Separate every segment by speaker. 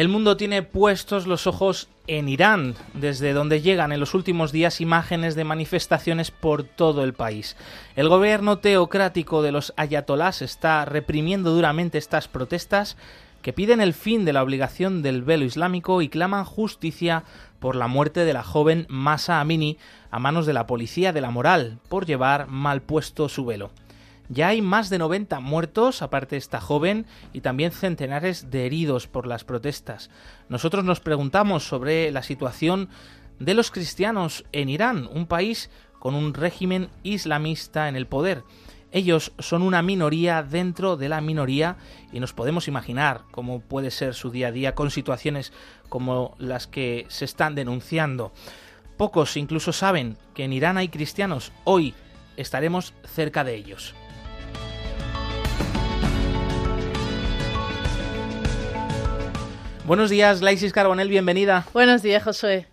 Speaker 1: El mundo tiene puestos los ojos en Irán, desde donde llegan en los últimos días imágenes de manifestaciones por todo el país. El gobierno teocrático de los ayatolás está reprimiendo duramente estas protestas que piden el fin de la obligación del velo islámico y claman justicia por la muerte de la joven Masa Amini a manos de la policía de la moral por llevar mal puesto su velo. Ya hay más de 90 muertos, aparte de esta joven, y también centenares de heridos por las protestas. Nosotros nos preguntamos sobre la situación de los cristianos en Irán, un país con un régimen islamista en el poder. Ellos son una minoría dentro de la minoría y nos podemos imaginar cómo puede ser su día a día con situaciones como las que se están denunciando. Pocos incluso saben que en Irán hay cristianos. Hoy estaremos cerca de ellos. Buenos días, Glaisis Carbonel, bienvenida.
Speaker 2: Buenos días, Josué.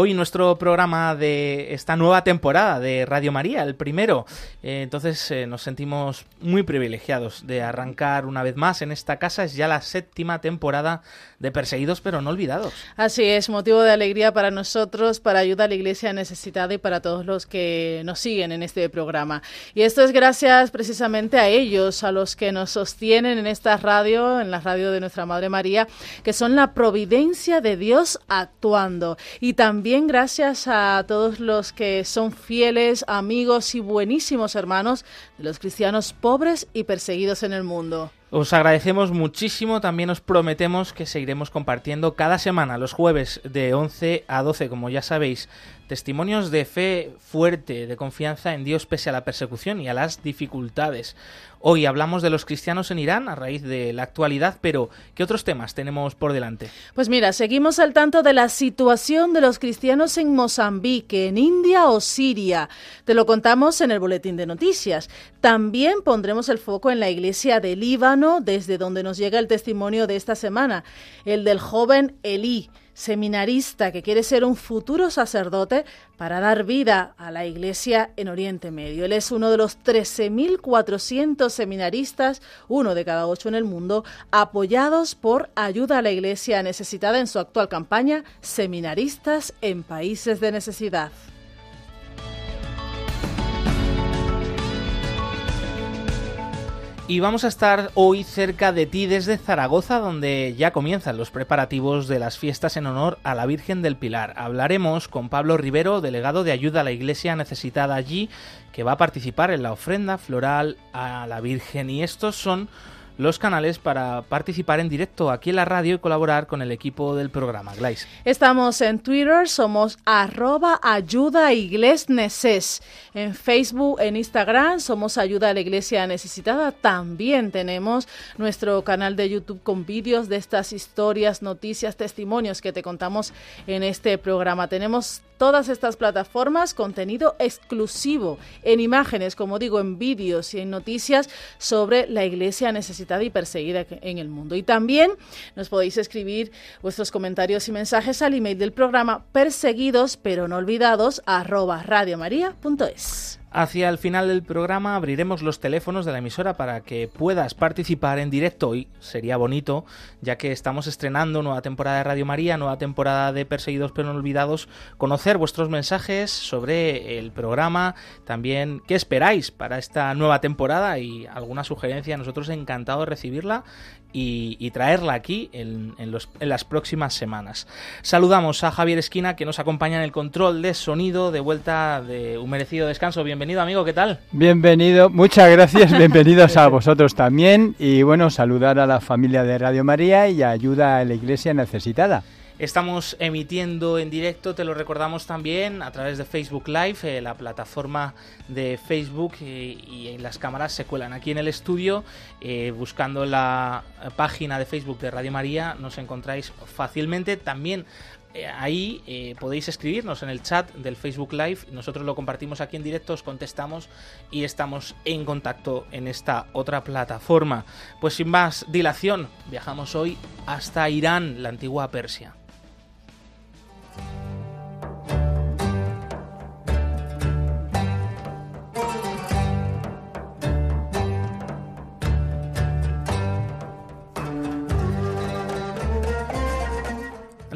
Speaker 1: Hoy nuestro programa de esta nueva temporada de Radio María, el primero. Eh, entonces eh, nos sentimos muy privilegiados de arrancar una vez más en esta casa. Es ya la séptima temporada de Perseguidos pero no olvidados.
Speaker 2: Así es, motivo de alegría para nosotros, para ayudar a la iglesia necesitada y para todos los que nos siguen en este programa. Y esto es gracias precisamente a ellos, a los que nos sostienen en esta radio, en la radio de nuestra Madre María, que son la providencia de Dios actuando. Y también gracias a todos los que son fieles, amigos y buenísimos hermanos de los cristianos pobres y perseguidos en el mundo.
Speaker 1: Os agradecemos muchísimo, también os prometemos que seguiremos compartiendo cada semana, los jueves de 11 a 12, como ya sabéis, testimonios de fe fuerte, de confianza en Dios pese a la persecución y a las dificultades. Hoy hablamos de los cristianos en Irán a raíz de la actualidad, pero ¿qué otros temas tenemos por delante?
Speaker 2: Pues mira, seguimos al tanto de la situación de los cristianos en Mozambique, en India o Siria. Te lo contamos en el boletín de noticias. También pondremos el foco en la iglesia de Líbano, desde donde nos llega el testimonio de esta semana, el del joven Elí seminarista que quiere ser un futuro sacerdote para dar vida a la Iglesia en Oriente Medio. Él es uno de los 13.400 seminaristas, uno de cada ocho en el mundo, apoyados por Ayuda a la Iglesia Necesitada en su actual campaña Seminaristas en Países de Necesidad.
Speaker 1: Y vamos a estar hoy cerca de ti desde Zaragoza, donde ya comienzan los preparativos de las fiestas en honor a la Virgen del Pilar. Hablaremos con Pablo Rivero, delegado de ayuda a la iglesia necesitada allí, que va a participar en la ofrenda floral a la Virgen. Y estos son los canales para participar en directo aquí en la radio y colaborar con el equipo del programa. Glais.
Speaker 2: Estamos en Twitter, somos arroba ayuda neces. En Facebook, en Instagram, somos ayuda a la iglesia necesitada. También tenemos nuestro canal de YouTube con vídeos de estas historias, noticias, testimonios que te contamos en este programa. Tenemos todas estas plataformas, contenido exclusivo en imágenes, como digo, en vídeos y en noticias sobre la iglesia necesitada y perseguida en el mundo. Y también nos podéis escribir vuestros comentarios y mensajes al email del programa perseguidos pero no olvidados arroba radiomaria.es.
Speaker 1: Hacia el final del programa abriremos los teléfonos de la emisora para que puedas participar en directo. Y sería bonito, ya que estamos estrenando nueva temporada de Radio María, nueva temporada de Perseguidos pero no olvidados, conocer vuestros mensajes sobre el programa, también qué esperáis para esta nueva temporada y alguna sugerencia, nosotros encantados de recibirla y, traerla aquí en, en, las próximas semanas. Saludamos a Javier Esquina que nos acompaña en el control de sonido de vuelta de un merecido descanso. Bienvenido amigo, ¿qué tal?
Speaker 3: Bienvenido, muchas gracias, bienvenidos a vosotros también y bueno, saludar a la familia de Radio María y ayuda a la iglesia necesitada.
Speaker 1: Estamos emitiendo en directo, te lo recordamos también, a través de Facebook Live, eh, la plataforma de Facebook eh, y las cámaras se cuelan aquí en el estudio. Eh, buscando la página de Facebook de Radio María nos encontráis fácilmente. También ahí podéis escribirnos en el chat del Facebook Live. Nosotros lo compartimos aquí en directo, os contestamos y estamos en contacto en esta otra plataforma. Pues sin más dilación, viajamos hoy hasta Irán, la antigua Persia.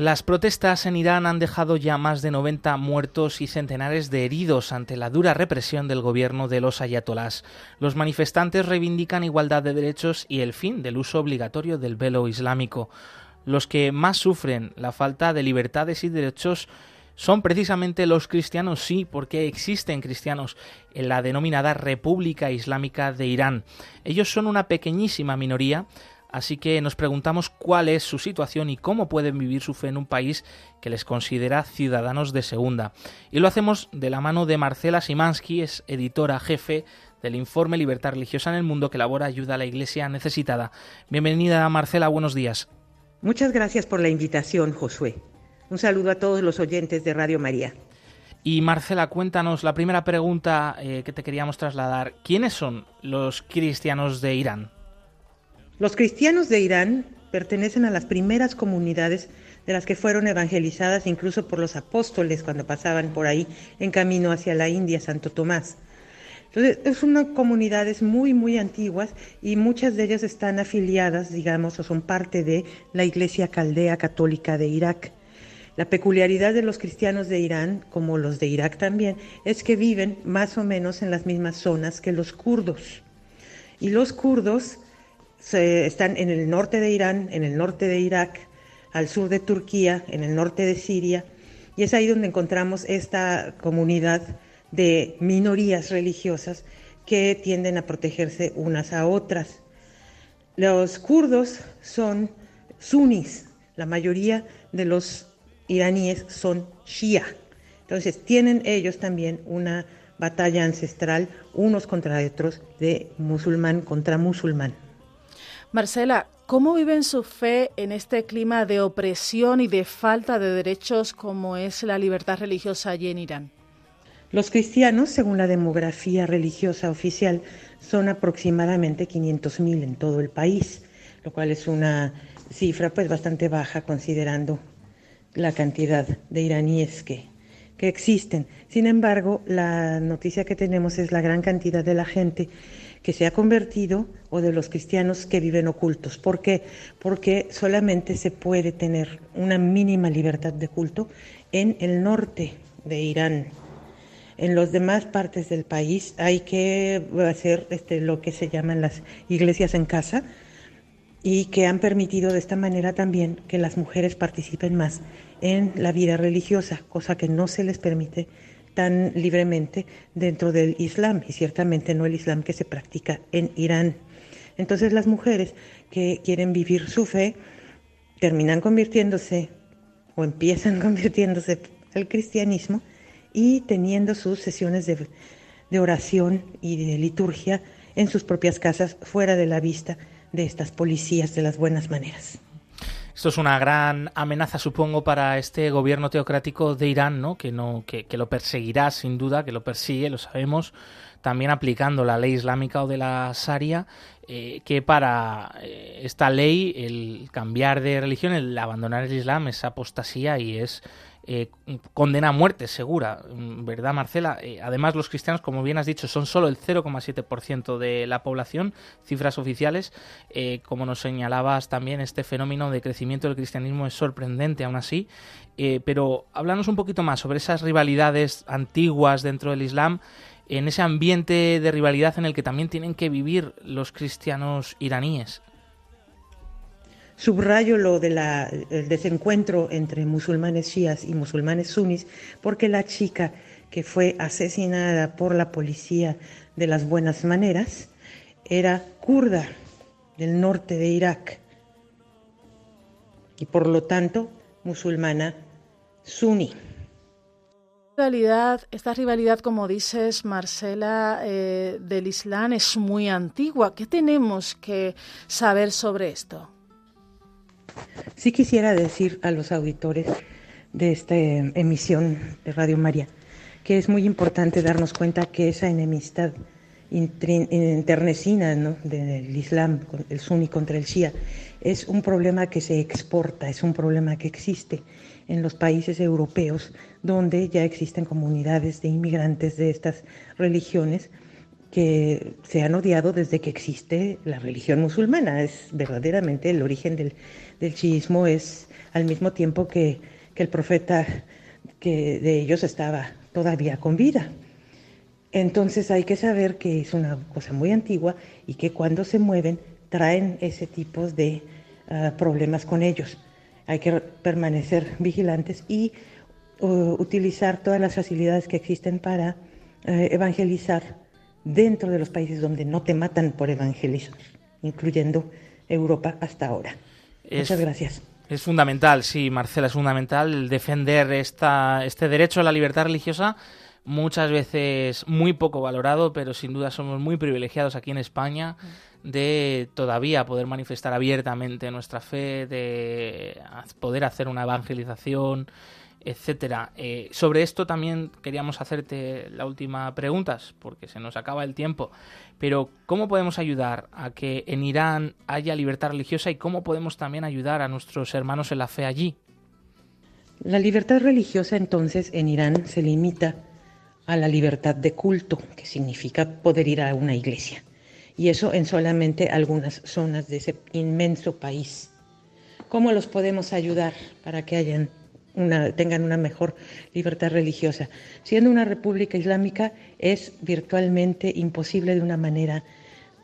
Speaker 1: Las protestas en Irán han dejado ya más de 90 muertos y centenares de heridos ante la dura represión del gobierno de los ayatolás. Los manifestantes reivindican igualdad de derechos y el fin del uso obligatorio del velo islámico. Los que más sufren la falta de libertades y derechos son precisamente los cristianos, sí, porque existen cristianos en la denominada República Islámica de Irán. Ellos son una pequeñísima minoría, Así que nos preguntamos cuál es su situación y cómo pueden vivir su fe en un país que les considera ciudadanos de segunda. Y lo hacemos de la mano de Marcela Simansky, es editora jefe del informe Libertad Religiosa en el Mundo que elabora ayuda a la Iglesia necesitada. Bienvenida Marcela, buenos días.
Speaker 4: Muchas gracias por la invitación, Josué. Un saludo a todos los oyentes de Radio María.
Speaker 1: Y Marcela, cuéntanos la primera pregunta eh, que te queríamos trasladar. ¿Quiénes son los cristianos de Irán?
Speaker 4: Los cristianos de Irán pertenecen a las primeras comunidades de las que fueron evangelizadas incluso por los apóstoles cuando pasaban por ahí en camino hacia la India, Santo Tomás. Entonces, es una comunidades muy, muy antiguas y muchas de ellas están afiliadas, digamos, o son parte de la Iglesia Caldea Católica de Irak. La peculiaridad de los cristianos de Irán, como los de Irak también, es que viven más o menos en las mismas zonas que los kurdos. Y los kurdos están en el norte de Irán, en el norte de Irak, al sur de Turquía, en el norte de Siria, y es ahí donde encontramos esta comunidad de minorías religiosas que tienden a protegerse unas a otras. Los kurdos son sunnis, la mayoría de los iraníes son shia. Entonces tienen ellos también una batalla ancestral unos contra otros de musulmán contra musulmán.
Speaker 2: Marcela, ¿cómo viven su fe en este clima de opresión y de falta de derechos como es la libertad religiosa allí en Irán?
Speaker 4: Los cristianos, según la demografía religiosa oficial, son aproximadamente 500.000 en todo el país, lo cual es una cifra pues bastante baja considerando la cantidad de iraníes que, que existen. Sin embargo, la noticia que tenemos es la gran cantidad de la gente que se ha convertido o de los cristianos que viven ocultos. ¿Por qué? Porque solamente se puede tener una mínima libertad de culto en el norte de Irán. En las demás partes del país hay que hacer este, lo que se llaman las iglesias en casa y que han permitido de esta manera también que las mujeres participen más en la vida religiosa, cosa que no se les permite tan libremente dentro del Islam y ciertamente no el Islam que se practica en Irán. Entonces las mujeres que quieren vivir su fe terminan convirtiéndose o empiezan convirtiéndose al cristianismo y teniendo sus sesiones de, de oración y de liturgia en sus propias casas fuera de la vista de estas policías de las buenas maneras.
Speaker 1: Esto es una gran amenaza, supongo, para este gobierno teocrático de Irán, ¿no? Que, no que, lo perseguirá, sin duda, que lo persigue, lo sabemos, también aplicando la ley islámica o de la Sharia, eh, que para eh, esta ley el cambiar de religión, el abandonar el Islam es apostasía y es eh, condena a muerte segura, ¿verdad, Marcela? Eh, además, los cristianos, como bien has dicho, son solo el 0,7% de la población, cifras oficiales. Eh, como nos señalabas también, este fenómeno de crecimiento del cristianismo es sorprendente aún así. pero háblanos un poquito más sobre esas rivalidades antiguas dentro del Islam en ese ambiente de rivalidad en el que también tienen que vivir los cristianos iraníes.
Speaker 4: Subrayo lo del desencuentro entre musulmanes chiíes y musulmanes sunis, porque la chica que fue asesinada por la policía de las buenas maneras era kurda del norte de Irak y por lo tanto musulmana suní.
Speaker 2: esta rivalidad, como dices, Marcela, eh, del Islam es muy antigua. ¿Qué tenemos que saber sobre esto?
Speaker 4: Sí quisiera decir a los auditores de esta emisión de Radio María, que es muy importante darnos cuenta que esa enemistad internecina del Islam, el suní contra el shia, es un problema que se exporta, es un problema que existe en los países europeos, donde ya existen comunidades de inmigrantes de estas religiones que se han odiado desde que existe la religión musulmana. Es verdaderamente el origen del, del chiismo, es al mismo tiempo que, que el profeta que de ellos estaba todavía con vida. Entonces hay que saber que es una cosa muy antigua y que cuando se mueven traen ese tipo de ah, problemas con ellos. Hay que permanecer vigilantes y utilizar todas las facilidades que existen para eh, evangelizar dentro de los países donde no te matan por evangelismo, incluyendo Europa hasta ahora. Muchas gracias.
Speaker 1: Es fundamental, sí, Marcela, es fundamental defender esta, este derecho a la libertad religiosa muchas veces muy poco valorado, pero sin duda somos muy privilegiados aquí en España de todavía poder manifestar abiertamente nuestra fe, de poder hacer una evangelización, etcétera. Eh, sobre esto también queríamos hacerte la última pregunta, porque se nos acaba el tiempo. Pero ¿cómo podemos ayudar a que en Irán haya libertad religiosa y cómo podemos también ayudar a nuestros hermanos en la fe allí?
Speaker 4: La libertad religiosa entonces en Irán se limita a la libertad de culto, que significa poder ir a una iglesia. Y eso en solamente algunas zonas de ese inmenso país. ¿Cómo los podemos ayudar para que hayan una, tengan una mejor libertad religiosa? Siendo una república islámica es virtualmente imposible de una manera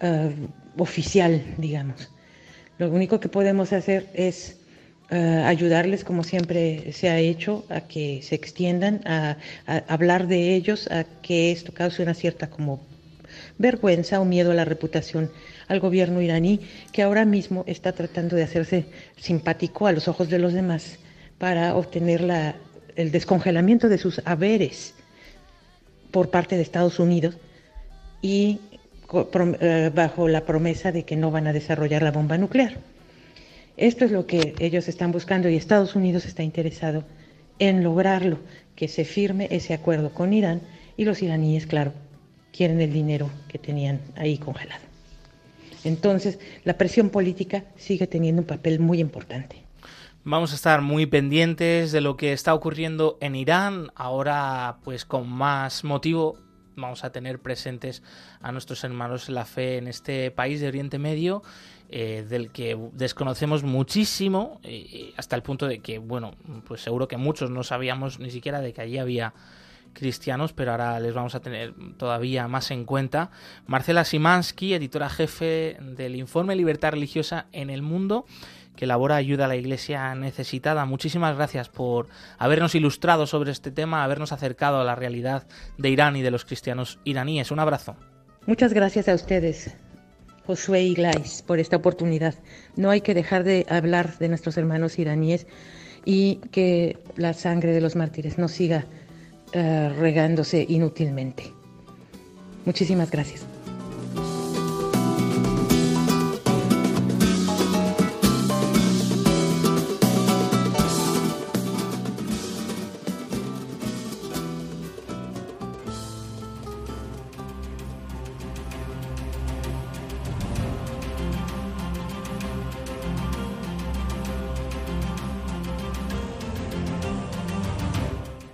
Speaker 4: eh, oficial, digamos. Lo único que podemos hacer es eh, ayudarles como siempre se ha hecho a que se extiendan, a, hablar de ellos, a que esto cause una cierta como vergüenza o miedo a la reputación al gobierno iraní, que ahora mismo está tratando de hacerse simpático a los ojos de los demás para obtener la, el descongelamiento de sus haberes por parte de Estados Unidos y eh, bajo la promesa de que no van a desarrollar la bomba nuclear. Esto es lo que ellos están buscando y Estados Unidos está interesado en lograrlo, que se firme ese acuerdo con Irán y los iraníes, claro, quieren el dinero que tenían ahí congelado. Entonces, la presión política sigue teniendo un papel muy importante.
Speaker 1: Vamos a estar muy pendientes de lo que está ocurriendo en Irán, ahora pues con más motivo vamos a tener presentes a nuestros hermanos en la fe en este país de Oriente Medio eh, del que desconocemos muchísimo, eh, hasta el punto de que, bueno, pues seguro que muchos no sabíamos ni siquiera de que allí había cristianos, pero ahora les vamos a tener todavía más en cuenta. Marcela Simansky, editora jefe del informe Libertad Religiosa en el Mundo, que elabora ayuda a la Iglesia necesitada. Muchísimas gracias por habernos ilustrado sobre este tema, habernos acercado a la realidad de Irán y de los cristianos iraníes. Un abrazo.
Speaker 4: Muchas gracias a ustedes. Josué Iglais por esta oportunidad. No hay que dejar de hablar de nuestros hermanos iraníes y que la sangre de los mártires no siga uh, regándose inútilmente. Muchísimas gracias.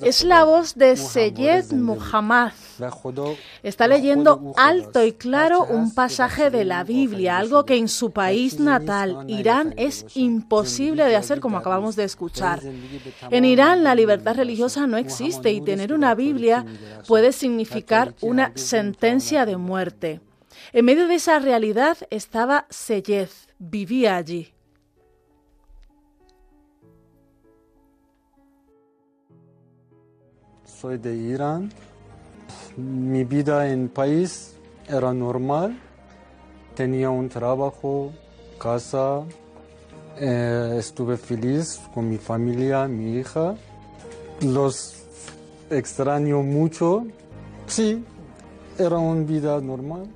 Speaker 2: Es la voz de Seyed Muhammad. Está leyendo alto y claro un pasaje de la Biblia, algo que en su país natal, Irán, es imposible de hacer, como acabamos de escuchar. En Irán la libertad religiosa no existe y tener una Biblia puede significar una sentencia de muerte. En medio de esa realidad estaba Seyed, vivía allí.
Speaker 5: Soy de Irán. Mi vida en país era normal. Tenía un trabajo, casa. Eh, estuve feliz con mi familia, mi hija. Los extraño mucho. Sí, era una vida normal.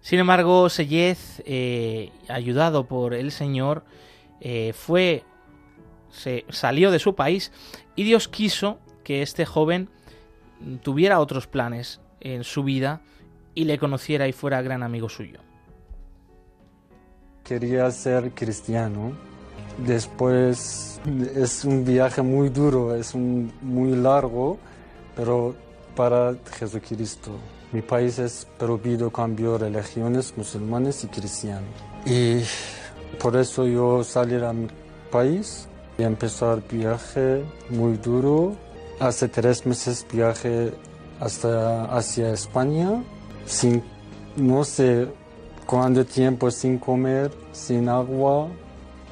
Speaker 1: Sin embargo, Sellez, eh, ayudado por el Señor, eh, fue, se salió de su país y Dios quiso que este joven tuviera otros planes en su vida y le conociera y fuera gran amigo suyo.
Speaker 5: Quería ser cristiano. Después es un viaje muy duro, es un, muy largo, pero para Jesucristo. Mi país es prohibido cambiar religiones musulmanes y cristianos. Y por eso yo salí a mi país y empezar viaje muy duro. Hace tres meses viaje hasta hacia España sin no sé cuánto tiempo sin comer, sin agua,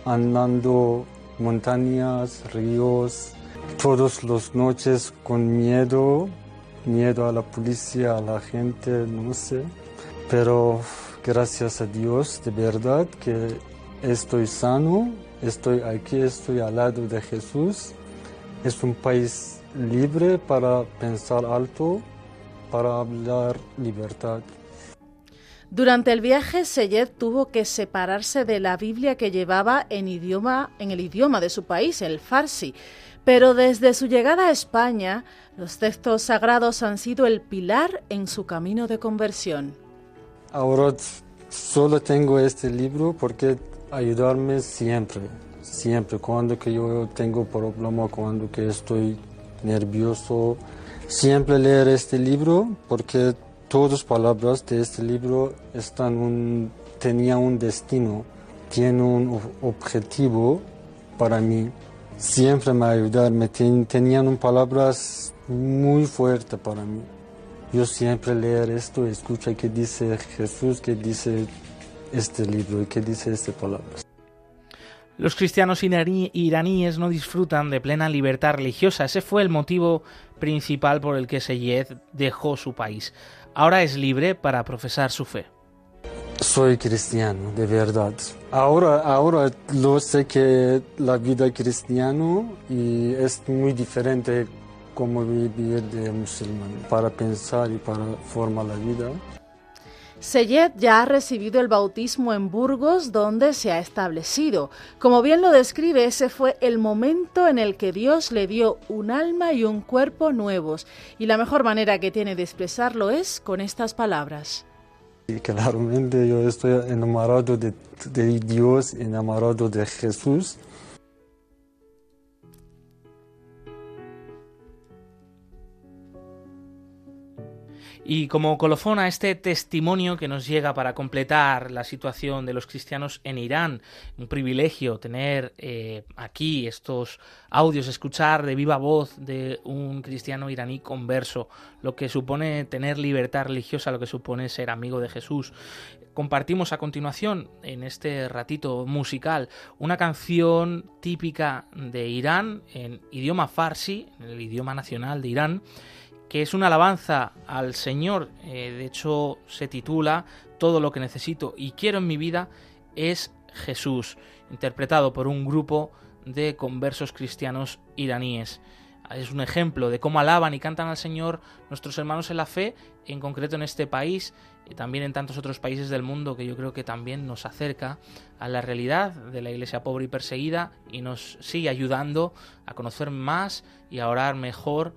Speaker 5: andando montañas, ríos, todas las noches con miedo miedo a la policía, a la gente, no sé. Pero gracias a Dios, de verdad, que estoy sano, estoy aquí, estoy al lado de Jesús. Es un país libre para pensar alto, para hablar libertad.
Speaker 2: Durante el viaje, Seyed tuvo que separarse de la Biblia que llevaba en, idioma, en el idioma de su país, el farsi. Pero desde su llegada a España, los textos sagrados han sido el pilar en su camino de conversión.
Speaker 5: Ahora solo tengo este libro porque ayudarme siempre, siempre, cuando que yo tengo problema, cuando que estoy nervioso, siempre leer este libro porque todas las palabras de este libro están un, tenía un destino, tiene un objetivo para mí siempre me ayudaron, me tenían palabras muy fuertes para mí. Yo siempre leer esto, escucha qué dice Jesús, qué dice este libro y qué dice esta palabras.
Speaker 1: Los cristianos iraníes no disfrutan de plena libertad religiosa. Ese fue el motivo principal por el que Seyed dejó su país. Ahora es libre para profesar su fe.
Speaker 5: Soy cristiano, de verdad. Ahora, ahora lo sé que la vida cristiana y es muy diferente como vivir de musulmán, para pensar y para formar la vida.
Speaker 2: Seyed ya ha recibido el bautismo en Burgos, donde se ha establecido. Como bien lo describe, ese fue el momento en el que Dios le dio un alma y un cuerpo nuevos. Y la mejor manera que tiene de expresarlo es con estas palabras.
Speaker 5: Claramente yo estoy enamorado de, de Dios, enamorado de Jesús.
Speaker 1: Y como colofón a este testimonio que nos llega para completar la situación de los cristianos en Irán, un privilegio tener eh, aquí estos audios, escuchar de viva voz de un cristiano iraní converso, lo que supone tener libertad religiosa, lo que supone ser amigo de Jesús. Compartimos a continuación, en este ratito musical, una canción típica de Irán en idioma farsi, en el idioma nacional de Irán, que es una alabanza al Señor. Eh, de hecho, se titula Todo lo que necesito y quiero en mi vida es Jesús, interpretado por un grupo de conversos cristianos iraníes. Es un ejemplo de cómo alaban y cantan al Señor nuestros hermanos en la fe, en concreto en este país y también en tantos otros países del mundo que yo creo que también nos acerca a la realidad de la iglesia pobre y perseguida y nos sigue ayudando a conocer más y a orar mejor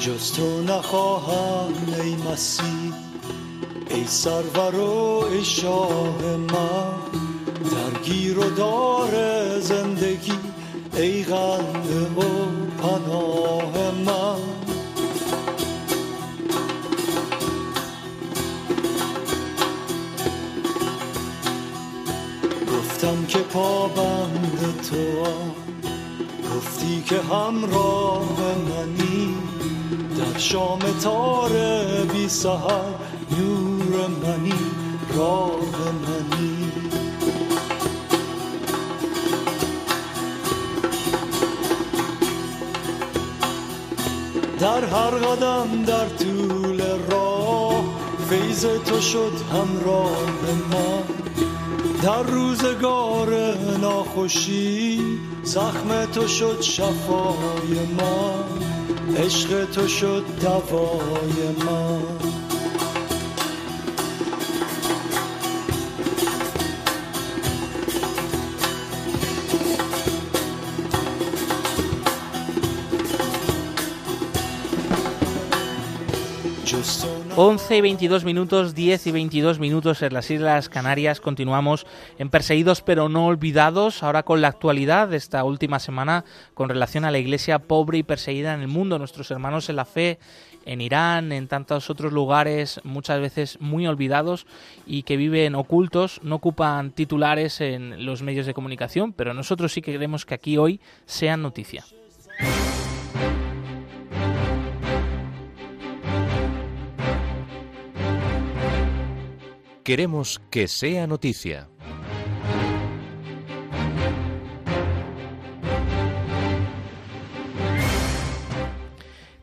Speaker 6: جز تو نخواهم ای مسیح. ای سرور و ای شاه من درگیر و دار زندگی ای غنده و پناه من گفتم که پابند تو گفتی که همراه منی. در شام تار بی سهر نور منی راه منی. در هر قدم در طول راه فیض تو شد همراه من در روزگار ناخوشی زخم تو شد شفای من عشق تو شد دوای من.
Speaker 1: 11 y 22 minutos, 10 y 22 minutos en las Islas Canarias. Continuamos en Perseguidos pero no olvidados. Ahora con la actualidad de esta última semana con relación a la iglesia pobre y perseguida en el mundo. Nuestros hermanos en la fe en Irán, en tantos otros lugares muchas veces muy olvidados y que viven ocultos, no ocupan titulares en los medios de comunicación, pero nosotros sí que queremos que aquí hoy sean noticia.
Speaker 7: Queremos que sea noticia.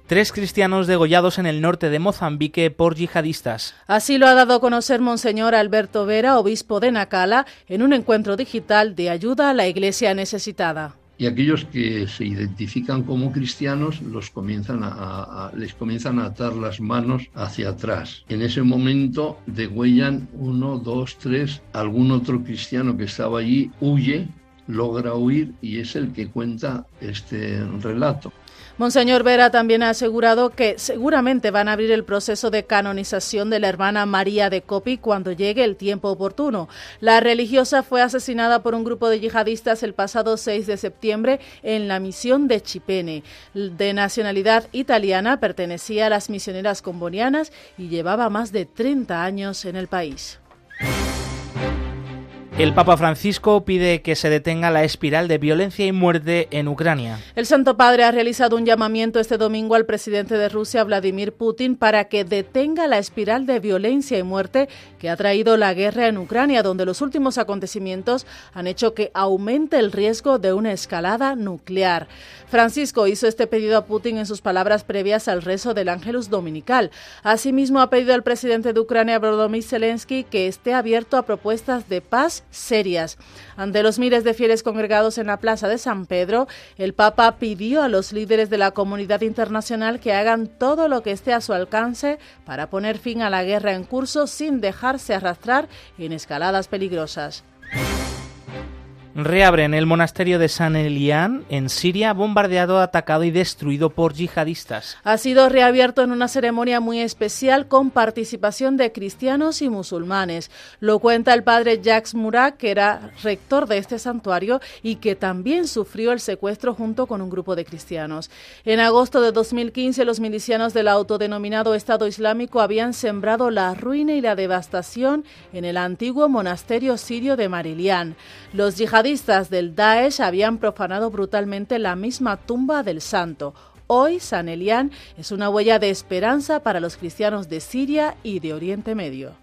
Speaker 1: Tres cristianos degollados en el norte de Mozambique por yihadistas.
Speaker 2: Así lo ha dado a conocer Monseñor Alberto Vera, obispo de Nacala, en un encuentro digital de ayuda a la iglesia necesitada
Speaker 8: y aquellos que se identifican como cristianos los comienzan a, les comienzan a atar las manos hacia atrás. En ese momento degüellan uno, dos, tres, algún otro cristiano que estaba allí huye, logra huir y es el que cuenta este relato.
Speaker 2: Monseñor Vera también ha asegurado que seguramente van a abrir el proceso de canonización de la hermana María de Copi cuando llegue el tiempo oportuno. La religiosa fue asesinada por un grupo de yihadistas el pasado 6 de septiembre en la misión de Chipene. De nacionalidad italiana, pertenecía a las misioneras combonianas y llevaba más de 30 años en el país.
Speaker 1: El Papa Francisco pide que se detenga la espiral de violencia y muerte en Ucrania.
Speaker 2: El Santo Padre ha realizado un llamamiento este domingo al presidente de Rusia, Vladimir Putin, para que detenga la espiral de violencia y muerte que ha traído la guerra en Ucrania, donde los últimos acontecimientos han hecho que aumente el riesgo de una escalada nuclear. Francisco hizo este pedido a Putin en sus palabras previas al rezo del Ángelus Dominical. Asimismo, ha pedido al presidente de Ucrania, Volodymyr Zelensky, que esté abierto a propuestas de paz serias. Ante los miles de fieles congregados en la Plaza de San Pedro, el Papa pidió a los líderes de la comunidad internacional que hagan todo lo que esté a su alcance para poner fin a la guerra en curso sin dejarse arrastrar en escaladas peligrosas
Speaker 1: reabren el monasterio de San Elián en Siria, bombardeado, atacado y destruido por yihadistas.
Speaker 2: Ha sido reabierto en una ceremonia muy especial con participación de cristianos y musulmanes. Lo cuenta el padre Jacques Murat, que era rector de este santuario y que también sufrió el secuestro junto con un grupo de cristianos. En agosto de 2015, los milicianos del autodenominado Estado Islámico habían sembrado la ruina y la devastación en el antiguo monasterio sirio de Marilián. Los yihadistas del Daesh habían profanado brutalmente la misma tumba del santo. Hoy San Elián es una huella de esperanza para los cristianos de Siria y de Oriente Medio.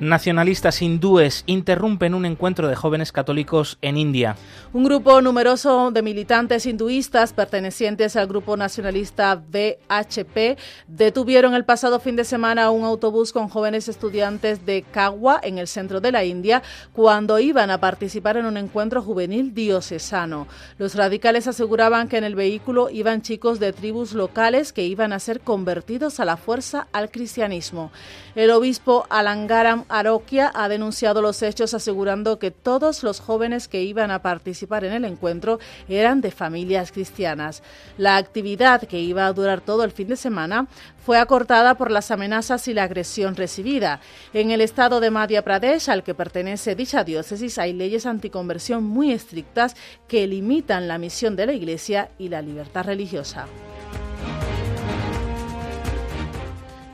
Speaker 1: Nacionalistas hindúes interrumpen un encuentro de jóvenes católicos en India.
Speaker 2: Un grupo numeroso de militantes hinduistas pertenecientes al grupo nacionalista BHP detuvieron el pasado fin de semana un autobús con jóvenes estudiantes de Kagwa en el centro de la India cuando iban a participar en un encuentro juvenil diocesano. Los radicales aseguraban que en el vehículo iban chicos de tribus locales que iban a ser convertidos a la fuerza al cristianismo. El obispo Alangaram Aroquia ha denunciado los hechos asegurando que todos los jóvenes que iban a participar en el encuentro eran de familias cristianas. La actividad, que iba a durar todo el fin de semana, fue acortada por las amenazas y la agresión recibida. En el estado de Madhya Pradesh, al que pertenece dicha diócesis, hay leyes anticonversión muy estrictas que limitan la misión de la Iglesia y la libertad religiosa.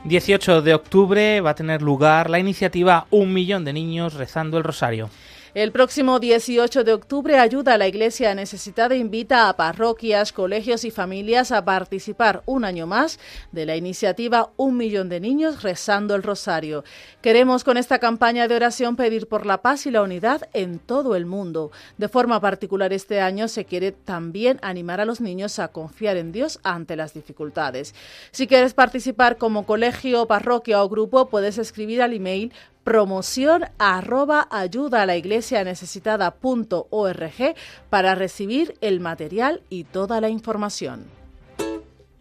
Speaker 1: 18 de octubre va a tener lugar la iniciativa Un Millón de Niños Rezando el Rosario.
Speaker 2: El próximo 18 de octubre ayuda a la Iglesia necesitada invita a parroquias, colegios y familias a participar un año más de la iniciativa Un Millón de Niños rezando el Rosario. Queremos con esta campaña de oración pedir por la paz y la unidad en todo el mundo. De forma particular este año se quiere también animar a los niños a confiar en Dios ante las dificultades. Si quieres participar como colegio, parroquia o grupo, puedes escribir al email promoción arroba ayuda a la iglesia necesitada punto org para recibir el material y toda la información.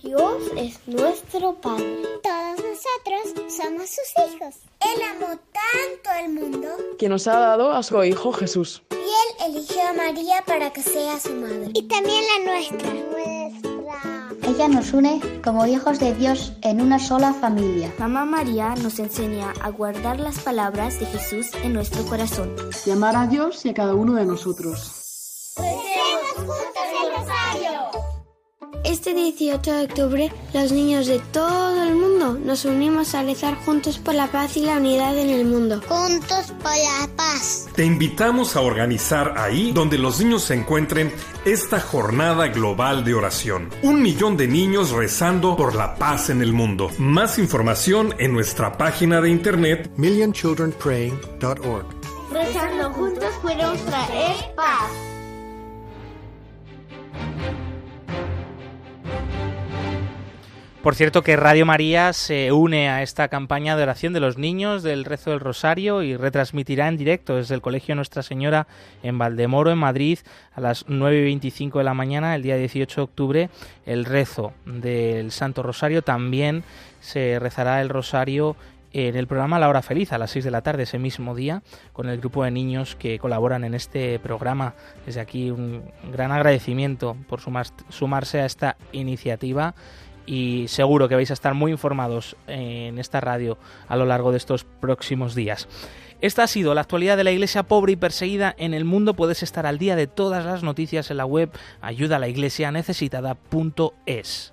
Speaker 9: Dios es nuestro Padre. Todos nosotros somos sus hijos. Él amó tanto al mundo
Speaker 10: que nos ha dado a su Hijo Jesús.
Speaker 9: Y Él eligió a María para que sea su madre. Y también la nuestra.
Speaker 11: Ella nos une como hijos de Dios en una sola familia.
Speaker 12: Mamá María nos enseña a guardar las palabras de Jesús en nuestro corazón.
Speaker 10: Y amar a Dios y a cada uno de nosotros.
Speaker 9: juntos el rosario!
Speaker 12: Este 18 de octubre, los niños de todo el mundo nos unimos a rezar juntos por la paz y la unidad en el mundo.
Speaker 9: Juntos por la paz.
Speaker 13: Te invitamos a organizar ahí donde los niños se encuentren esta jornada global de oración. Un millón de niños rezando por la paz en el mundo. Más información en nuestra página de internet
Speaker 14: millionchildrenpraying.org.
Speaker 9: Rezando juntos podemos traer paz.
Speaker 1: Por cierto que Radio María se une a esta campaña de oración de los niños del rezo del Rosario y retransmitirá en directo desde el Colegio Nuestra Señora en Valdemoro, en Madrid, a las 9 y 25 de la mañana, el día 18 de octubre, el rezo del Santo Rosario. También se rezará el Rosario en el programa La Hora Feliz a las 6 de la tarde ese mismo día con el grupo de niños que colaboran en este programa. Desde aquí un gran agradecimiento por sumarse a esta iniciativa y seguro que vais a estar muy informados en esta radio a lo largo de estos próximos días. Esta ha sido la actualidad de la iglesia pobre y perseguida en el mundo. Puedes estar al día de todas las noticias en la web ayuda a la iglesia necesitada.es.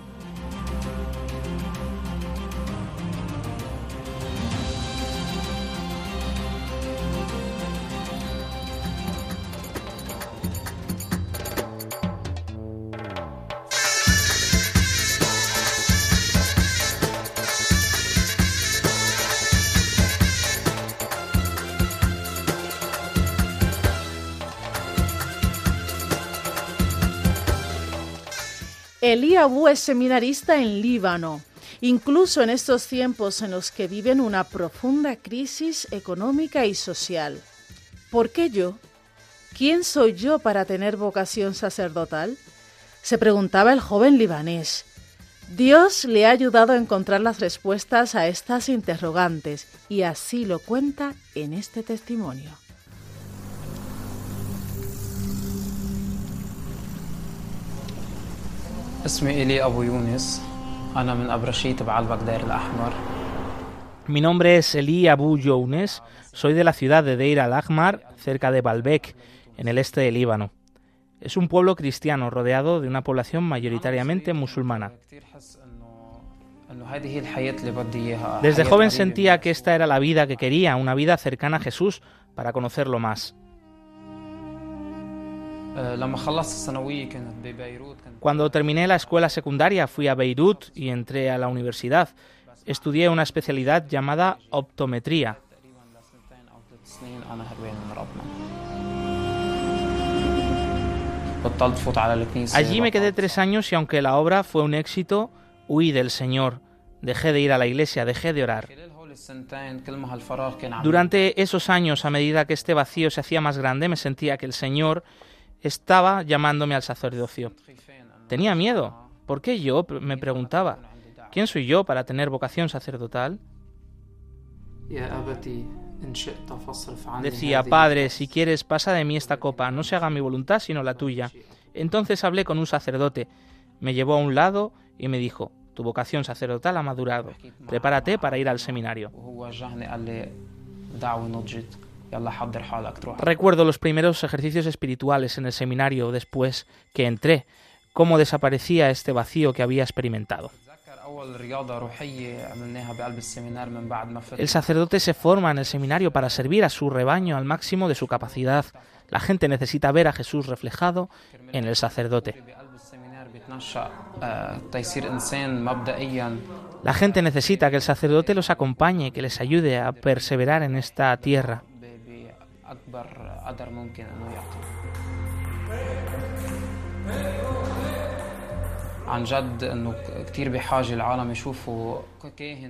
Speaker 2: Elí Abu es seminarista en Líbano. Incluso en estos tiempos en los que viven una profunda crisis económica y social. ¿Por qué yo? ¿Quién soy yo para tener vocación sacerdotal? Se preguntaba el joven libanés. Dios le ha ayudado a encontrar las respuestas a estas interrogantes y así lo cuenta en este testimonio.
Speaker 1: Mi nombre es Eli Abu Younes, soy de la ciudad de Deir al-Ahmar, cerca de Baalbek, en el este del Líbano. Es un pueblo cristiano rodeado de una población mayoritariamente musulmana. Desde joven sentía que esta era la vida que quería, una vida cercana a Jesús, para conocerlo más. Cuando terminé la escuela secundaria fui a Beirut y entré a la universidad. Estudié una especialidad llamada optometría. Allí me quedé tres años y aunque la obra fue un éxito, huí del Señor. Dejé de ir a la iglesia, dejé de orar. Durante esos años, a medida que este vacío se hacía más grande, me sentía que el Señor estaba llamándome al sacerdocio. Tenía miedo. ¿Por qué yo? Me preguntaba. ¿Quién soy yo para tener vocación sacerdotal? Decía, Padre, si quieres, pasa de mí esta copa, no se haga mi voluntad sino la tuya. Entonces hablé con un sacerdote, me llevó a un lado y me dijo, tu vocación sacerdotal ha madurado, prepárate para ir al seminario. Recuerdo los primeros ejercicios espirituales en el seminario después que entré, cómo desaparecía este vacío que había experimentado. El sacerdote se forma en el seminario para servir a su rebaño al máximo de su capacidad. La gente necesita ver a Jesús reflejado en el sacerdote. La gente necesita que el sacerdote los acompañe, que les ayude a perseverar en esta tierra.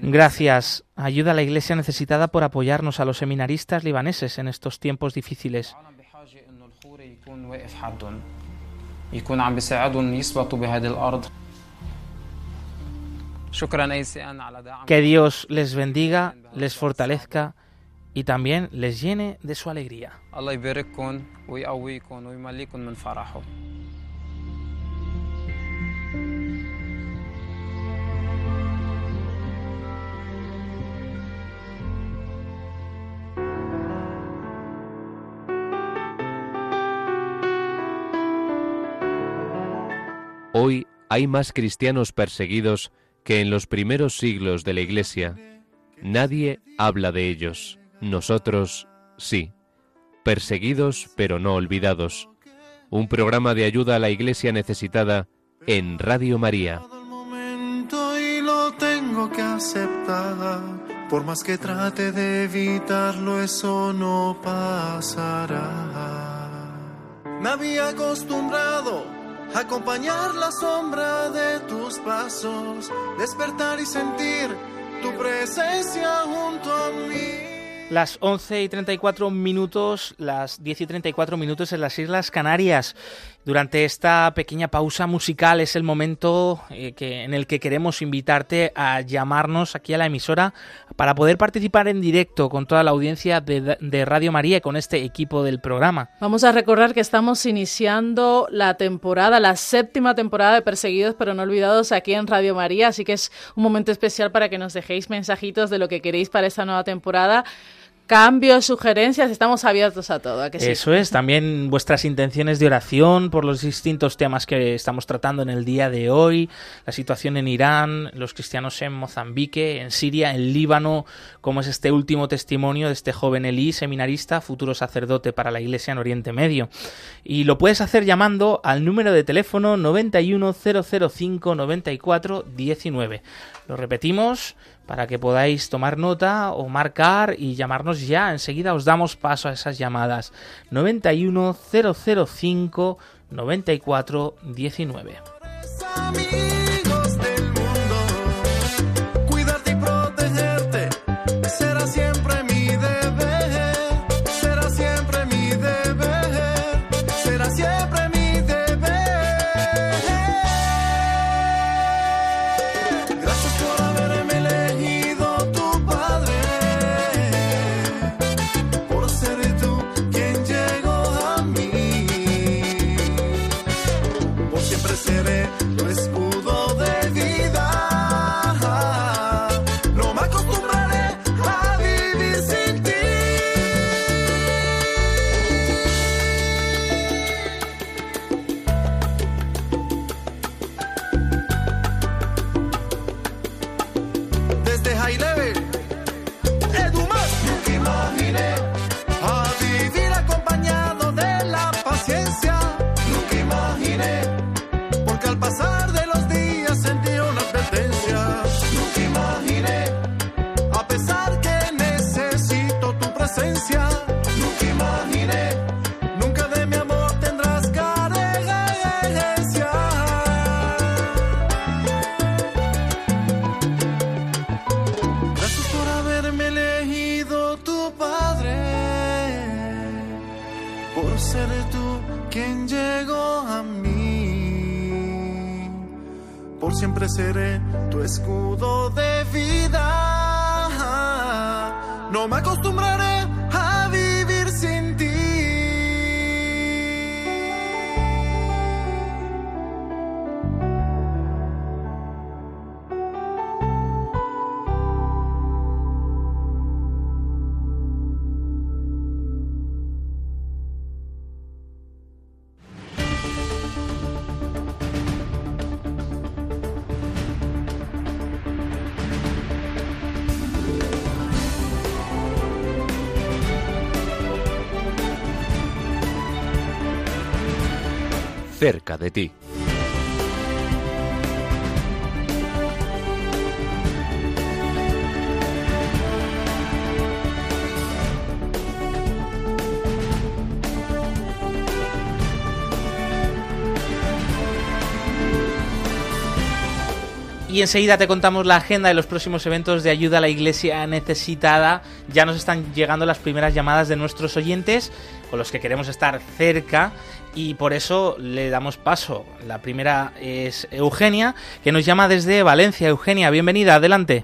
Speaker 1: Gracias. Ayuda a la Iglesia necesitada por apoyarnos a los seminaristas libaneses en estos tiempos difíciles. Que Dios les bendiga, les fortalezca y también les llene de su alegría.
Speaker 7: Hoy hay más cristianos perseguidos que en los primeros siglos de la Iglesia. Nadie habla de ellos. Nosotros sí. Perseguidos pero no olvidados. Un programa de ayuda a la Iglesia necesitada en Radio María.
Speaker 6: y lo tengo que aceptar. Por más que trate de evitarlo, eso no pasará. Me había acostumbrado a acompañar la sombra de tus pasos, despertar y sentir tu presencia junto a mí.
Speaker 1: Las 11 y 34 minutos, las 10 y 34 minutos en las Islas Canarias. Durante esta pequeña pausa musical es el momento eh, en el que queremos invitarte a llamarnos aquí a la emisora para poder participar en directo con toda la audiencia de, de Radio María y con este equipo del programa.
Speaker 2: Vamos a recordar que estamos iniciando la temporada, la séptima temporada de Perseguidos pero no olvidados aquí en Radio María, así que es un momento especial para que nos dejéis mensajitos de lo que queréis para esta nueva temporada cambios, sugerencias, estamos abiertos a todo.
Speaker 1: Eso es, también vuestras intenciones de oración por los distintos temas que estamos tratando en el día de hoy, la situación en Irán, los cristianos en Mozambique, en Siria, en Líbano, como es este último testimonio de este joven Elí, seminarista, futuro sacerdote para la Iglesia en Oriente Medio. Y lo puedes hacer llamando al número de teléfono 910059419. Lo repetimos, para que podáis tomar nota o marcar y llamarnos ya. Enseguida os damos paso a esas llamadas. 91 005 94 19.
Speaker 7: Cerca de ti.
Speaker 1: Y enseguida te contamos la agenda de los próximos eventos de ayuda a la iglesia necesitada. Ya nos están llegando las primeras llamadas de nuestros oyentes con los que queremos estar cerca y por eso le damos paso. La primera es Eugenia, que nos llama desde Valencia. Eugenia, bienvenida, adelante.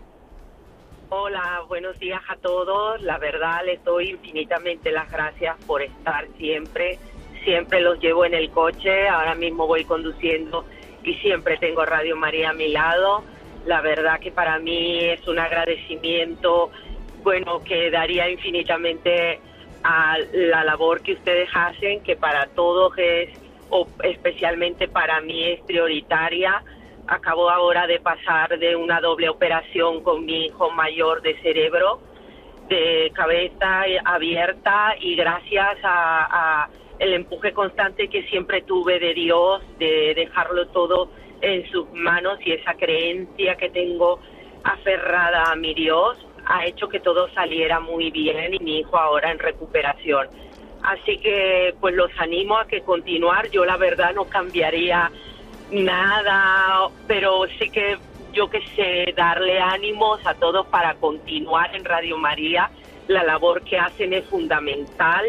Speaker 15: Hola, buenos días a todos. La verdad les doy infinitamente las gracias por estar siempre. Siempre los llevo en el coche, ahora mismo voy conduciendo y siempre tengo Radio María a mi lado. La verdad que para mí es un agradecimiento, bueno, que daría infinitamente a la labor que ustedes hacen, que para todos es, o especialmente para mí es prioritaria. Acabo ahora de pasar de una doble operación con mi hijo mayor de cerebro, de cabeza abierta y gracias a, a el empuje constante que siempre tuve de Dios, de dejarlo todo en sus manos y esa creencia que tengo aferrada a mi Dios ha hecho que todo saliera muy bien y mi hijo ahora en recuperación. Así que pues los animo a que continuar. Yo la verdad no cambiaría nada, pero sí que yo que sé, darle ánimos a todos para continuar en Radio María. La labor que hacen es fundamental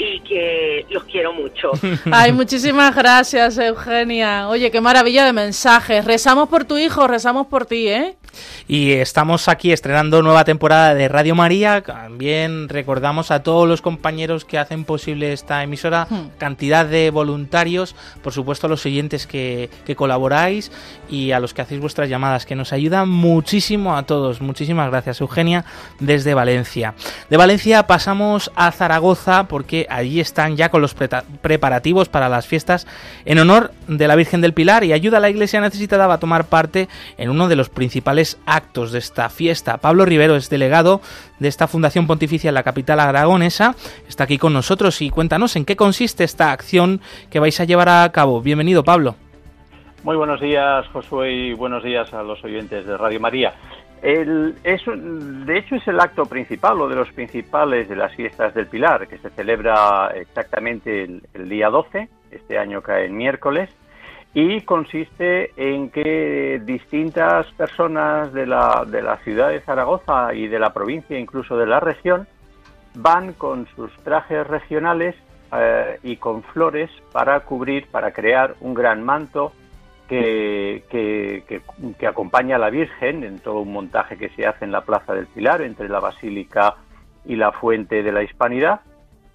Speaker 15: y que los quiero mucho.
Speaker 2: Ay, muchísimas gracias, Eugenia. Oye, qué maravilla de mensajes. Rezamos por tu hijo, rezamos por ti, ¿eh?
Speaker 1: Y estamos aquí estrenando nueva temporada de Radio María. También recordamos a todos los compañeros que hacen posible esta emisora,
Speaker 2: Hmm.
Speaker 1: cantidad de voluntarios, por supuesto a los oyentes que, que colaboráis y a los que hacéis vuestras llamadas, que nos ayudan muchísimo a todos. Muchísimas gracias, Eugenia, desde Valencia. De Valencia pasamos a Zaragoza porque allí están ya con los preparativos para las fiestas en honor de la Virgen del Pilar y ayuda a la Iglesia necesitada va a tomar parte en uno de los principales actos de esta fiesta. Pablo Rivero es delegado de esta Fundación Pontificia en la capital aragonesa. Está aquí con nosotros y cuéntanos en qué consiste esta acción que vais a llevar a cabo. Bienvenido, Pablo.
Speaker 16: Muy buenos días, Josué, y buenos días a los oyentes de Radio María. De hecho, es el acto principal o de los principales de las fiestas del Pilar, que se celebra exactamente el, el día 12, este año cae en miércoles, y consiste en que distintas personas de la, de la ciudad de Zaragoza y de la provincia, incluso de la región, van con sus trajes regionales eh, y con flores para cubrir, para crear un gran manto que, que, acompaña a la Virgen en todo un montaje que se hace en la Plaza del Pilar, entre la Basílica y la Fuente de la Hispanidad,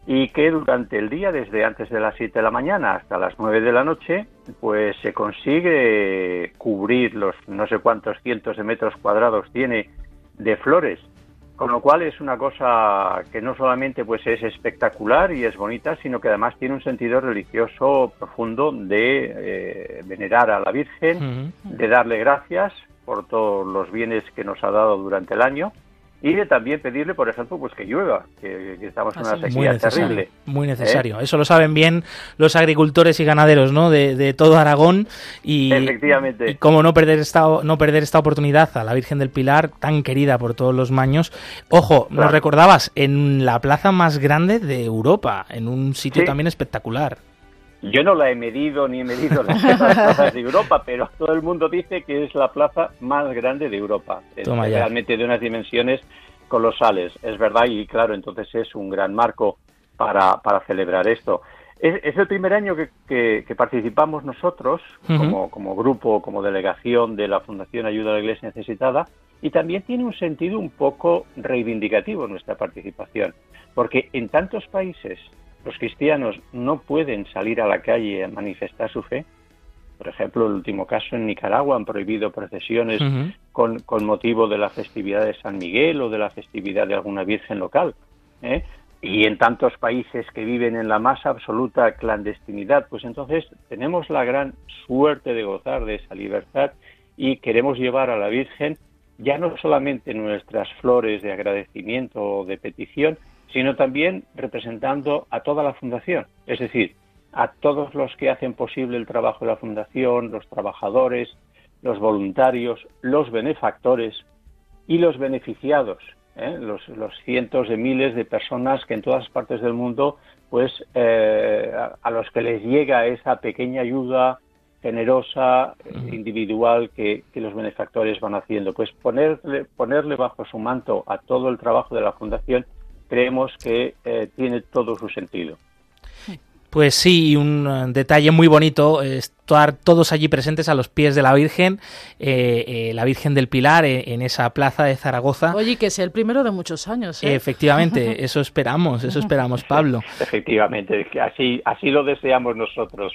Speaker 16: y que durante el día, desde antes de las 7 de la mañana hasta las 9 de la noche, pues se consigue cubrir los no sé cuántos cientos de metros cuadrados tiene de flores. Con lo cual es una cosa que no solamente pues es espectacular y es bonita, sino que además tiene un sentido religioso profundo de eh, venerar a la Virgen, de darle gracias por todos los bienes que nos ha dado durante el año y de también pedirle, por ejemplo, pues que llueva, que, que estamos en una
Speaker 1: Muy
Speaker 16: sequía
Speaker 1: necesario,
Speaker 16: terrible.
Speaker 1: muy
Speaker 16: ¿eh?
Speaker 1: necesario. Eso lo saben bien los agricultores y ganaderos, ¿no? De, de todo Aragón y
Speaker 16: Efectivamente.
Speaker 1: y cómo no perder esta no perder esta oportunidad a la Virgen del Pilar tan querida por todos los maños. Ojo, nos recordabas en la plaza más grande de Europa, en un sitio
Speaker 16: Sí.
Speaker 1: también espectacular.
Speaker 16: Yo no la he medido ni he medido las plazas de Europa, pero todo el mundo dice que es la plaza más grande de Europa. Es
Speaker 1: ya.
Speaker 16: realmente de unas dimensiones colosales, es verdad, y claro, entonces es un gran marco para, para celebrar esto. Es, el primer año que, participamos nosotros como, como, grupo, como delegación de la Fundación Ayuda a la Iglesia Necesitada y también tiene un sentido un poco reivindicativo nuestra participación, porque en tantos países los cristianos no pueden salir a la calle a manifestar su fe. Por ejemplo, el último caso en Nicaragua han prohibido procesiones con, con, motivo de la festividad de San Miguel o de la festividad de alguna virgen local. ¿eh? y en tantos países que viven en la más absoluta clandestinidad, pues entonces tenemos la gran suerte de gozar de esa libertad y queremos llevar a la Virgen ya no solamente nuestras flores de agradecimiento o de petición, sino también representando a toda la fundación, es decir, a todos los que hacen posible el trabajo de la fundación, los trabajadores, los voluntarios, los benefactores y los beneficiados, ¿eh? los, cientos de miles de personas que en todas partes del mundo, pues eh, a, los que les llega esa pequeña ayuda generosa, individual que, los benefactores van haciendo. Pues ponerle, ponerle bajo su manto a todo el trabajo de la Fundación creemos que eh, tiene todo su sentido.
Speaker 1: Pues sí, un eh, detalle muy bonito, estar todos allí presentes a los pies de la Virgen, eh, eh, la Virgen del Pilar, en esa plaza de Zaragoza.
Speaker 2: Oye, que sea el primero de muchos años.
Speaker 1: Efectivamente, eso esperamos, eso esperamos, Pablo.
Speaker 16: Efectivamente, que así, así lo deseamos nosotros.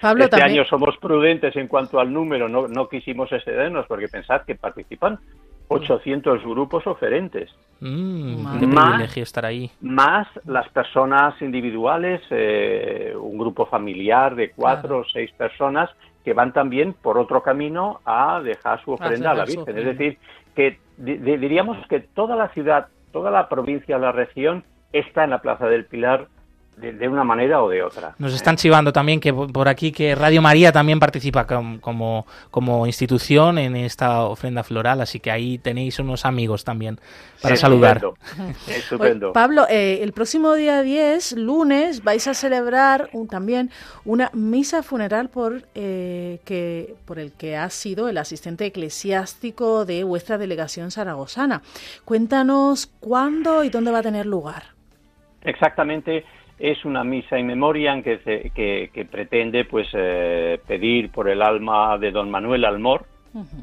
Speaker 16: Pablo, este año somos prudentes en cuanto al número, no, no quisimos excedernos porque pensad que participan 800 grupos oferentes.
Speaker 1: Mm, más, estar ahí.
Speaker 16: Más las personas individuales, eh, un grupo familiar de cuatro o seis personas que van también por otro camino a dejar su ofrenda a, la Virgen. Es decir, que diríamos que toda la ciudad, toda la provincia, la región está en la Plaza del Pilar de, una manera o de otra.
Speaker 1: Nos están chivando también que por aquí que Radio María también participa como, como institución en esta ofrenda floral, así que ahí tenéis unos amigos también para saludar.
Speaker 16: Estupendo.
Speaker 2: Pablo, eh, el próximo día 10, lunes, vais a celebrar también una misa funeral por, eh, que, por el que ha sido el asistente eclesiástico de vuestra delegación zaragozana. Cuéntanos cuándo y dónde va a tener lugar.
Speaker 16: Exactamente es una misa en memoria que, que, pretende pues eh, pedir por el alma de don Manuel Almor,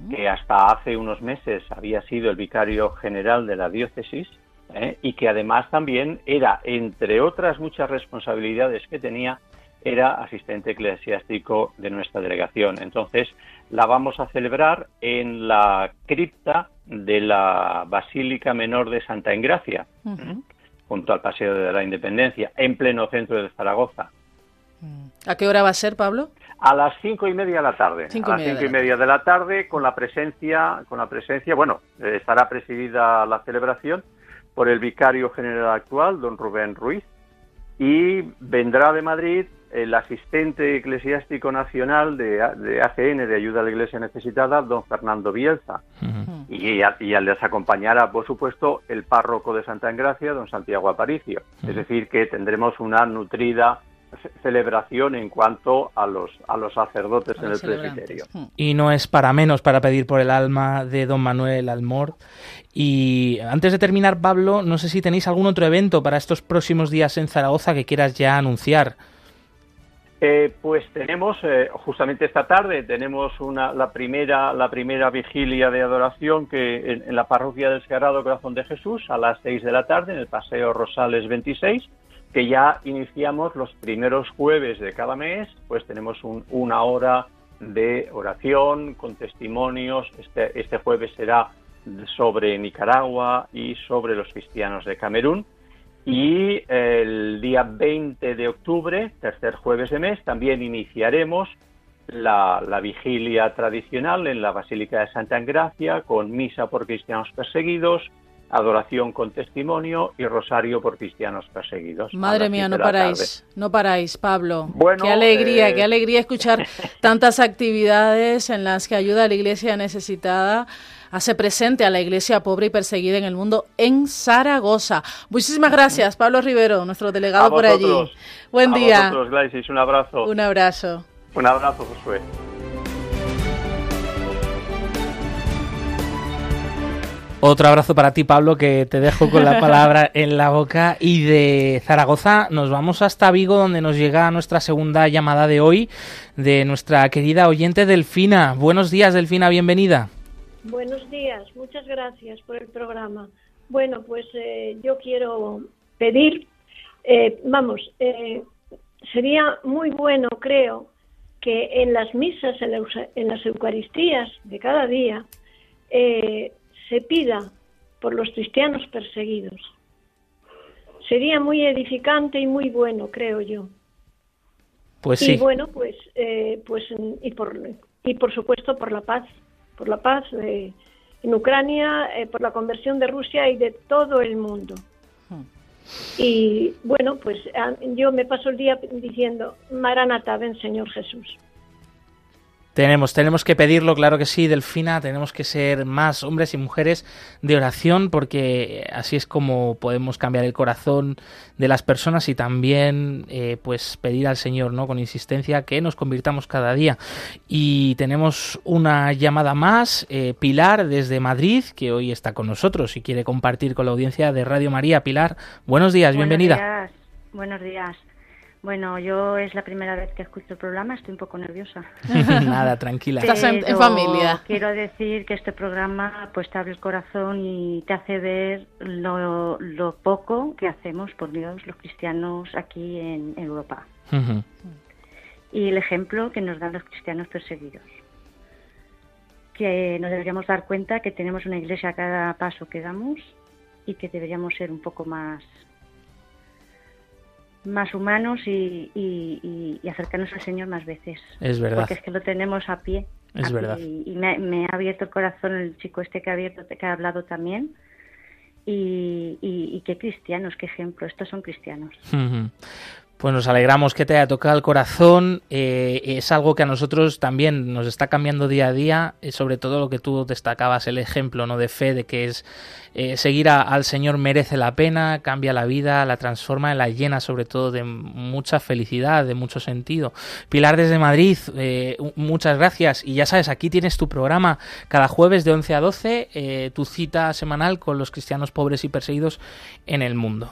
Speaker 16: que hasta hace unos meses había sido el vicario general de la diócesis ¿eh? y que además también era, entre otras muchas responsabilidades que tenía, era asistente eclesiástico de nuestra delegación. Entonces, la vamos a celebrar en la cripta de la Basílica Menor de Santa Engracia junto al Paseo de la Independencia, en pleno centro de Zaragoza.
Speaker 2: ¿A qué hora va a ser, Pablo?
Speaker 16: A las cinco y media de la tarde. a las cinco y media de la tarde, con la presencia, con la presencia, bueno, eh, estará presidida la celebración por el vicario general actual, don Rubén Ruiz, y vendrá de Madrid el asistente eclesiástico nacional de, de, ACN, de Ayuda a la Iglesia Necesitada, don Fernando Bielsa. y, y, al les acompañará, por supuesto, el párroco de Santa Engracia, don Santiago Aparicio. Es decir, que tendremos una nutrida celebración en cuanto a los a los sacerdotes en el presbiterio.
Speaker 1: Y no es para menos para pedir por el alma de don Manuel Almor. Y antes de terminar, Pablo, no sé si tenéis algún otro evento para estos próximos días en Zaragoza que quieras ya anunciar.
Speaker 16: Eh, pues tenemos, eh, justamente esta tarde, tenemos una, la, primera, la primera vigilia de adoración que en, la parroquia del Sagrado Corazón de Jesús a las 6 de la tarde en el Paseo Rosales 26, que ya iniciamos los primeros jueves de cada mes, pues tenemos una hora de oración con testimonios. Este, este jueves será sobre Nicaragua y sobre los cristianos de Camerún. Y el día 20 de octubre, tercer jueves de mes, también iniciaremos la, vigilia tradicional en la Basílica de Santa Engracia con misa por cristianos perseguidos, adoración con testimonio y rosario por cristianos perseguidos.
Speaker 2: Madre mía, no paráis, no paráis, Pablo. qué alegría, qué eh, alegría escuchar tantas actividades en las que ayuda a la iglesia necesitada hace presente a la iglesia pobre y perseguida en el mundo en Zaragoza. Muchísimas gracias, Pablo Rivero, nuestro delegado por allí. Buen día.
Speaker 16: un abrazo.
Speaker 2: Un abrazo.
Speaker 16: Un abrazo, Josué.
Speaker 1: Otro abrazo para ti, Pablo, que te dejo con la palabra en la boca. Y de Zaragoza nos vamos hasta Vigo, donde nos llega nuestra segunda llamada de hoy de nuestra querida oyente Delfina. Buenos días, Delfina, bienvenida.
Speaker 17: Buenos días, muchas gracias por el programa. Bueno, pues eh, yo quiero pedir, eh, vamos, eh, sería muy bueno, creo, que en las misas, en, las Eucaristías de cada día, se pida por los cristianos perseguidos. Sería muy edificante y muy bueno, creo yo.
Speaker 1: Pues
Speaker 17: sí. Y bueno, pues, pues y por y por supuesto por la paz, por la paz en Ucrania, por la conversión de Rusia y de todo el mundo. Y bueno, pues yo me paso el día diciendo, Maranatha, ven Señor Jesús.
Speaker 1: Tenemos, tenemos que pedirlo, claro que sí, Delfina, tenemos que ser más hombres y mujeres de oración porque así es como podemos cambiar el corazón de las personas y también eh, pues pedir al Señor, ¿no? Con insistencia que nos convirtamos cada día. Y tenemos una llamada más, eh, Pilar desde Madrid, que hoy está con nosotros y quiere compartir con la audiencia de Radio María. Pilar, buenos días, bienvenida.
Speaker 18: Días. Buenos días. Bueno, yo es la primera vez que escucho el programa, estoy un poco nerviosa.
Speaker 1: Nada, tranquila.
Speaker 2: Estás en, familia.
Speaker 18: Quiero decir que este programa pues te abre el corazón y te hace ver lo, poco que hacemos por Dios los cristianos aquí en, Europa. Y el ejemplo que nos dan los cristianos perseguidos. Que nos deberíamos dar cuenta que tenemos una iglesia a cada paso que damos y que deberíamos ser un poco más más humanos y, y, acercarnos al Señor más veces.
Speaker 1: Es verdad.
Speaker 18: Porque es que lo tenemos a pie.
Speaker 1: Es verdad.
Speaker 18: Y, me, ha abierto el corazón el chico este que ha, abierto, que ha hablado también. Y, y, qué cristianos, qué ejemplo. Estos son cristianos.
Speaker 1: Pues nos alegramos que te haya tocado el corazón. Eh, es algo que a nosotros también nos está cambiando día a día, eh, sobre todo lo que tú destacabas, el ejemplo ¿no? de fe, de que es eh, seguir al Señor merece la pena, cambia la vida, la transforma, la llena sobre todo de mucha felicidad, de mucho sentido. Pilar desde Madrid, muchas gracias. Y ya sabes, aquí tienes tu programa cada jueves de 11 a 12, tu cita semanal con los cristianos pobres y perseguidos en el mundo.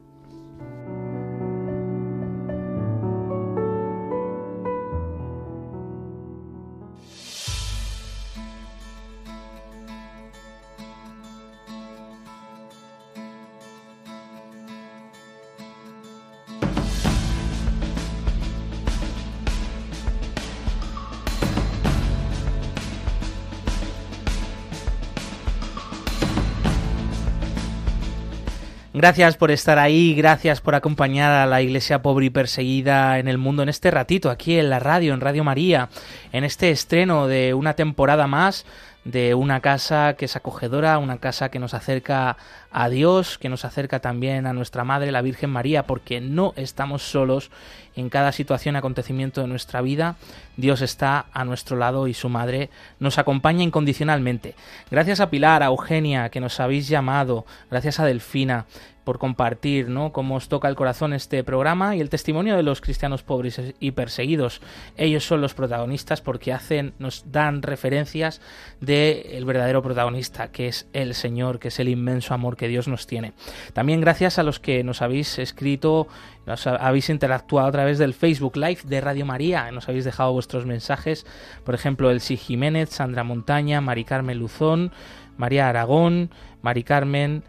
Speaker 1: Gracias por estar ahí, gracias por acompañar a la iglesia pobre y perseguida en el mundo en este ratito, aquí en la radio, en Radio María, en este estreno de una temporada más de una casa que es acogedora, una casa que nos acerca a Dios, que nos acerca también a nuestra Madre, la Virgen María, porque no estamos solos en cada situación, acontecimiento de nuestra vida. Dios está a nuestro lado y su Madre nos acompaña incondicionalmente. Gracias a Pilar, a Eugenia, que nos habéis llamado, gracias a Delfina, por compartir, ¿no? Cómo os toca el corazón este programa y el testimonio de los cristianos pobres y perseguidos. Ellos son los protagonistas porque hacen, nos dan referencias del el verdadero protagonista, que es el Señor, que es el inmenso amor que Dios nos tiene. También gracias a los que nos habéis escrito, nos habéis interactuado a través del Facebook Live de Radio María, nos habéis dejado vuestros mensajes, por ejemplo, Elsie Jiménez, Sandra Montaña, Mari Carmen Luzón, María Aragón, Mari Carmen,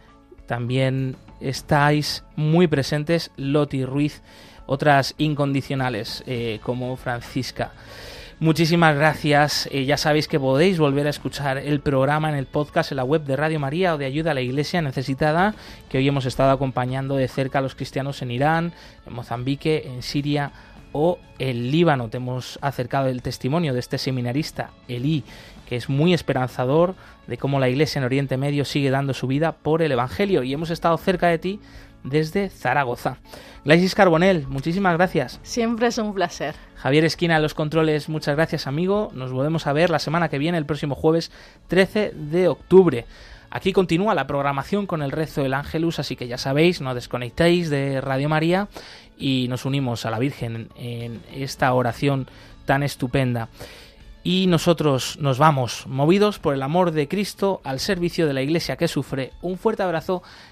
Speaker 1: también estáis muy presentes Loti Ruiz, otras incondicionales eh, como Francisca. Muchísimas gracias. Eh, ya sabéis que podéis volver a escuchar el programa en el podcast en la web de Radio María o de Ayuda a la Iglesia Necesitada, que hoy hemos estado acompañando de cerca a los cristianos en Irán, en Mozambique, en Siria o en Líbano. Te hemos acercado el testimonio de este seminarista, Elí, que es muy esperanzador de cómo la Iglesia en Oriente Medio sigue dando su vida por el Evangelio. Y hemos estado cerca de ti desde Zaragoza. Glaisis Carbonel, muchísimas gracias.
Speaker 2: Siempre es un placer.
Speaker 1: Javier Esquina los controles, muchas gracias amigo. Nos volvemos a ver la semana que viene, el próximo jueves 13 de octubre. Aquí continúa la programación con el rezo del Ángelus, así que ya sabéis, no desconectéis de Radio María y nos unimos a la Virgen en esta oración tan estupenda. Y nosotros nos vamos, movidos por el amor de Cristo, al servicio de la Iglesia que sufre. Un fuerte abrazo